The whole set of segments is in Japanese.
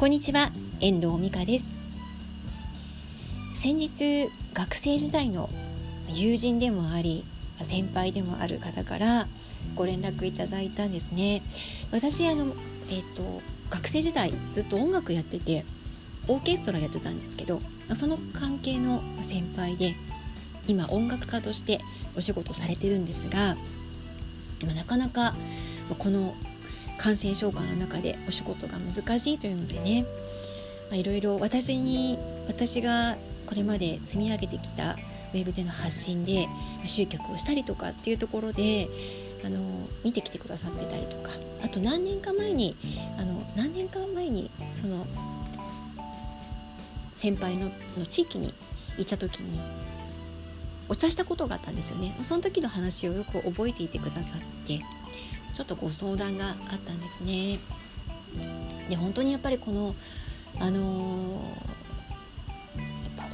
こんにちは遠藤美香です。先日学生時代の友人でもあり先輩でもある方からご連絡いただいたんですね。私あのえっ、と学生時代ずっと音楽やっててオーケストラやってたんですけどその関係の先輩で今音楽家としてお仕事されてるんですがなかなかこの感染症下の中でお仕事が難しいというのでね。いろいろ私に私がこれまで積み上げてきたウェブでの発信で集客をしたりとかっていうところであの見てきてくださってたりとか。あと何年か前にあの何年か前にその先輩のの地域に行った時にお茶したことがあったんですよね。その時の話をよく覚えていてくださって。ちょっとご相談があったんですねで本当にやっぱりこのあのー、やっぱ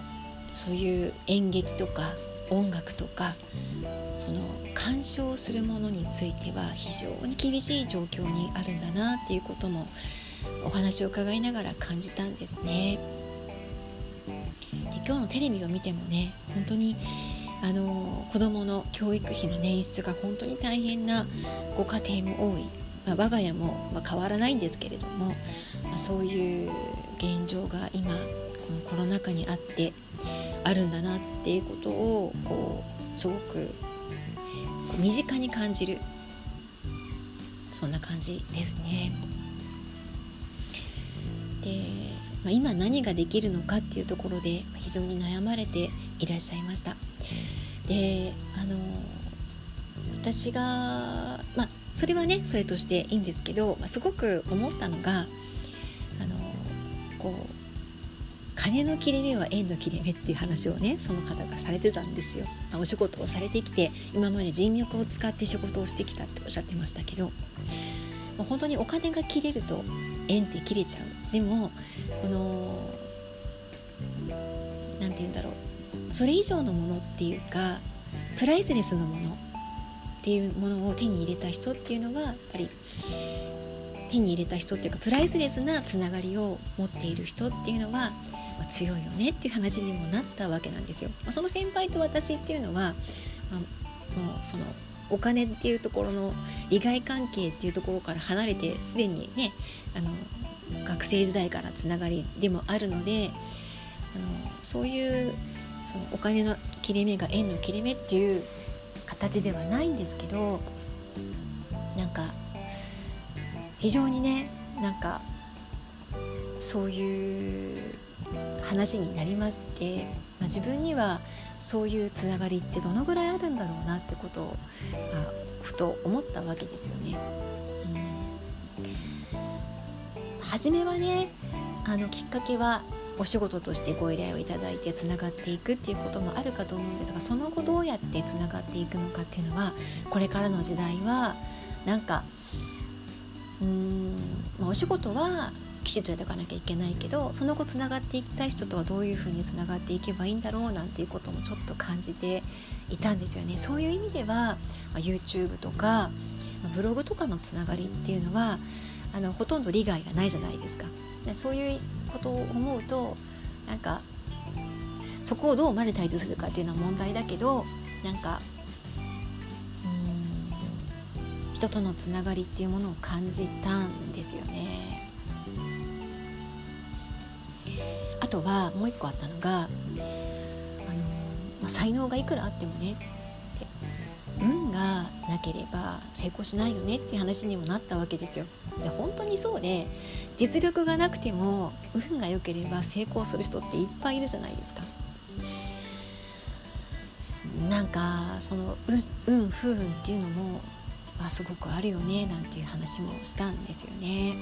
そういう演劇とか音楽とかその鑑賞するものについては非常に厳しい状況にあるんだなっていうこともお話を伺いながら感じたんですね。で今日のテレビを見てもね本当にあの子どもの教育費の捻出が本当に大変なご家庭も多い、まあ、我が家も、まあ、変わらないんですけれども、まあ、そういう現状が今このコロナ禍にあってあるんだなっていうことをこうすごく身近に感じるそんな感じですね。で、まあ、今何ができるのかっていうところで非常に悩まれていらっしゃいました。であの私がまあそれはねそれとしていいんですけど、まあ、すごく思ったのがあのこう金の切れ目は縁の切れ目っていう話をねその方がされてたんですよ、まあ、お仕事をされてきて今まで人脈を使って仕事をしてきたっておっしゃってましたけど、まあ、本当にお金が切れると縁って切れちゃうでもこの何て言うんだろうそれ以上のものっていうかプライスレスのものっていうものを手に入れた人っていうのはやっぱり手に入れた人っていうかプライスレスなつながりを持っている人っていうのは、ま、強いよねっていう話にもなったわけなんですよ。ま、その先輩と私っていうのは、まあ、もうそのお金っていうところの利害関係っていうところから離れてすでにねあの学生時代からつながりでもあるのであのそういうそのお金の切れ目が円の切れ目っていう形ではないんですけどなんか非常にねなんかそういう話になりまして、まあ、自分にはそういうつながりってどのぐらいあるんだろうなってことを、まあ、ふと思ったわけですよね。うん、初めはねあのきっかけはお仕事としてご依頼をいただいてつながっていくっていうこともあるかと思うんですがその後どうやってつながっていくのかっていうのはこれからの時代はなんかうーん、まあ、お仕事はきちっとやっていかなきゃいけないけどその後つながっていきたい人とはどういうふうにつながっていけばいいんだろうなんていうこともちょっと感じていたんですよね。そういう意味では、ま、YouTube とか、ま、ブログとかのつながりっていうのはあのほとんど利害がないじゃないですか。そういうことを思うとなんかそこをどうマネタイズするかっていうのは問題だけどなんかん人とのつながりっていうものを感じたんですよね。あとはもう一個あったのが、あのまあ、才能がいくらあってもね運がなければ成功しないよねっていう話にもなったわけですよ。で本当にそうで実力がなくても運が良ければ成功する人っていっぱいいるじゃないですか。なんかその運不運っていうのも、まあ、すごくあるよねなんていう話もしたんですよね。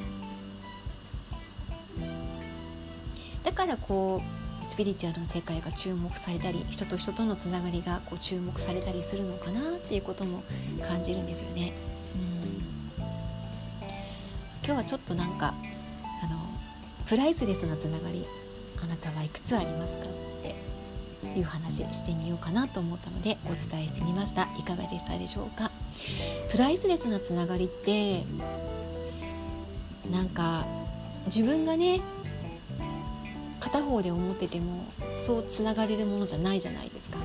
からこうスピリチュアルの世界が注目されたり人と人とのつながりがこう注目されたりするのかなっていうことも感じるんですよね。うん。今日はちょっとなんかあのプライスレスなつながりあなたはいくつありますかっていう話してみようかなと思ったのでお伝えしてみました。いかがでしたでしょうか？プライスレスなつながりってなんか自分がね片方で思っててもそうつながれるものじゃないじゃないですか。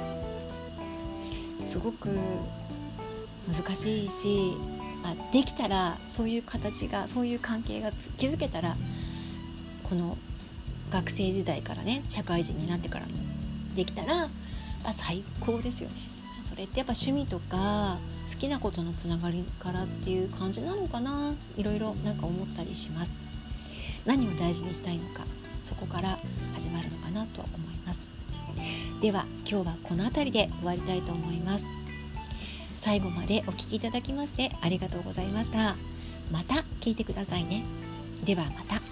すごく難しいし、あ、できたらそういう形がそういう関係が築けたらこの学生時代からね社会人になってからもできたら、まあ、最高ですよね。それってやっぱ趣味とか好きなことのつながりからっていう感じなのかないろいろなんか思ったりします。何を大事にしたいのか。そこから始まるのかなと思います。では今日はこの辺りで終わりたいと思います。最後までお聴きいただきましてありがとうございました。また聞いてくださいね。ではまた。